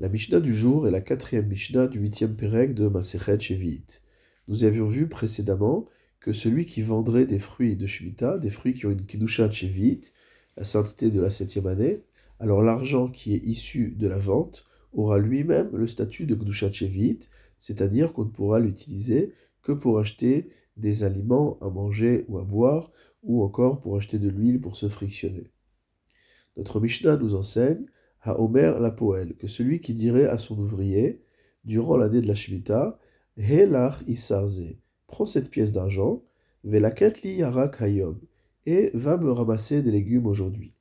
La Mishnah du jour est la quatrième Mishnah du huitième Pérec de Masechet Shevi'it. Nous avions vu précédemment que celui qui vendrait des fruits de Shemitah, des fruits qui ont une Kedusha Shevi'it, la sainteté de la septième année, alors l'argent qui est issu de la vente aura lui-même le statut de Kedusha Shevi'it, c'est-à-dire qu'on ne pourra l'utiliser que pour acheter des aliments à manger ou à boire, ou encore pour acheter de l'huile pour se frictionner. Notre Mishnah nous enseigne à Omer la Poël, que celui qui dirait à son ouvrier, durant l'année de la Shemitah, Helach isarze, prends cette pièce d'argent, velaketli yarak hayom, et va me ramasser des légumes aujourd'hui.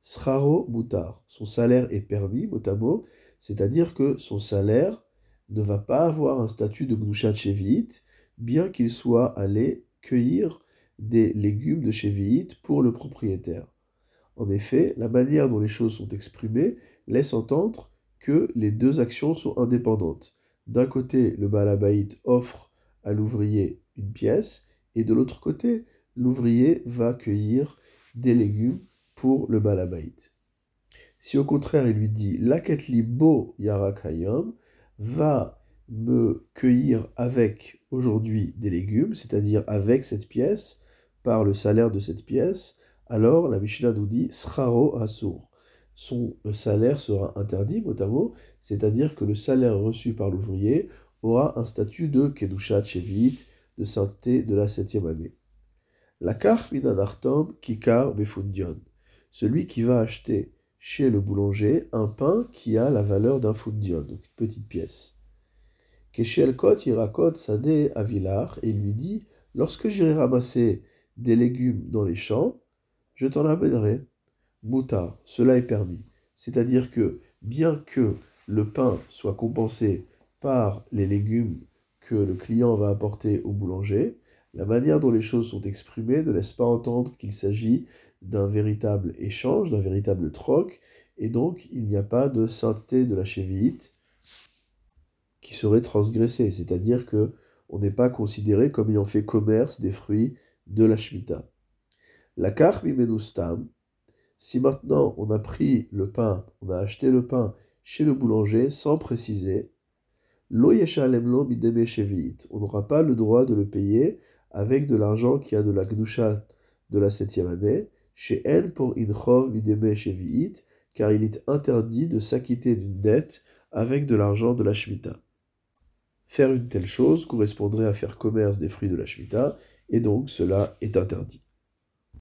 Sraro mutar, son salaire est permis, mot c'est-à-dire que son salaire ne va pas avoir un statut de Gdushat Shevi'it, bien qu'il soit allé cueillir des légumes de Shevi'it pour le propriétaire. En effet, la manière dont les choses sont exprimées laisse entendre que les deux actions sont indépendantes. D'un côté, le balabaït offre à l'ouvrier une pièce, et de l'autre côté, l'ouvrier va cueillir des légumes pour le balabaït. Si au contraire il lui dit Laketli bo yarakayom, va me cueillir avec aujourd'hui des légumes, c'est-à-dire avec cette pièce, par le salaire de cette pièce, alors la Mishnah nous dit Sraro Asur. Son salaire sera interdit, mot à mot, c'est-à-dire que le salaire reçu par l'ouvrier aura un statut de Kedushat Shevit, de sainteté de la septième année. La minanartom kikar befundion. Celui qui va acheter chez le boulanger un pain qui a la valeur d'un fundion, donc une petite pièce. Keshelkot irakot sade avilar, et lui dit Lorsque j'irai ramasser des légumes dans les champs, je t'en amènerai. Mouta, cela est permis. C'est-à-dire que bien que le pain soit compensé par les légumes que le client va apporter au boulanger, la manière dont les choses sont exprimées ne laisse pas entendre qu'il s'agit d'un véritable échange, d'un véritable troc, et donc il n'y a pas de sainteté de la chévite qui serait transgressée, c'est-à-dire que on n'est pas considéré comme ayant fait commerce des fruits de la Shemitah. La menustam, si maintenant on a pris le pain, on a acheté le pain chez le boulanger sans préciser, lo on n'aura pas le droit de le payer avec de l'argent qui a de la gdusha de la septième année, chez elle pour inchov mideme car il est interdit de s'acquitter d'une dette avec de l'argent de la Shemitah. Faire une telle chose correspondrait à faire commerce des fruits de la Shemitah, et donc cela est interdit.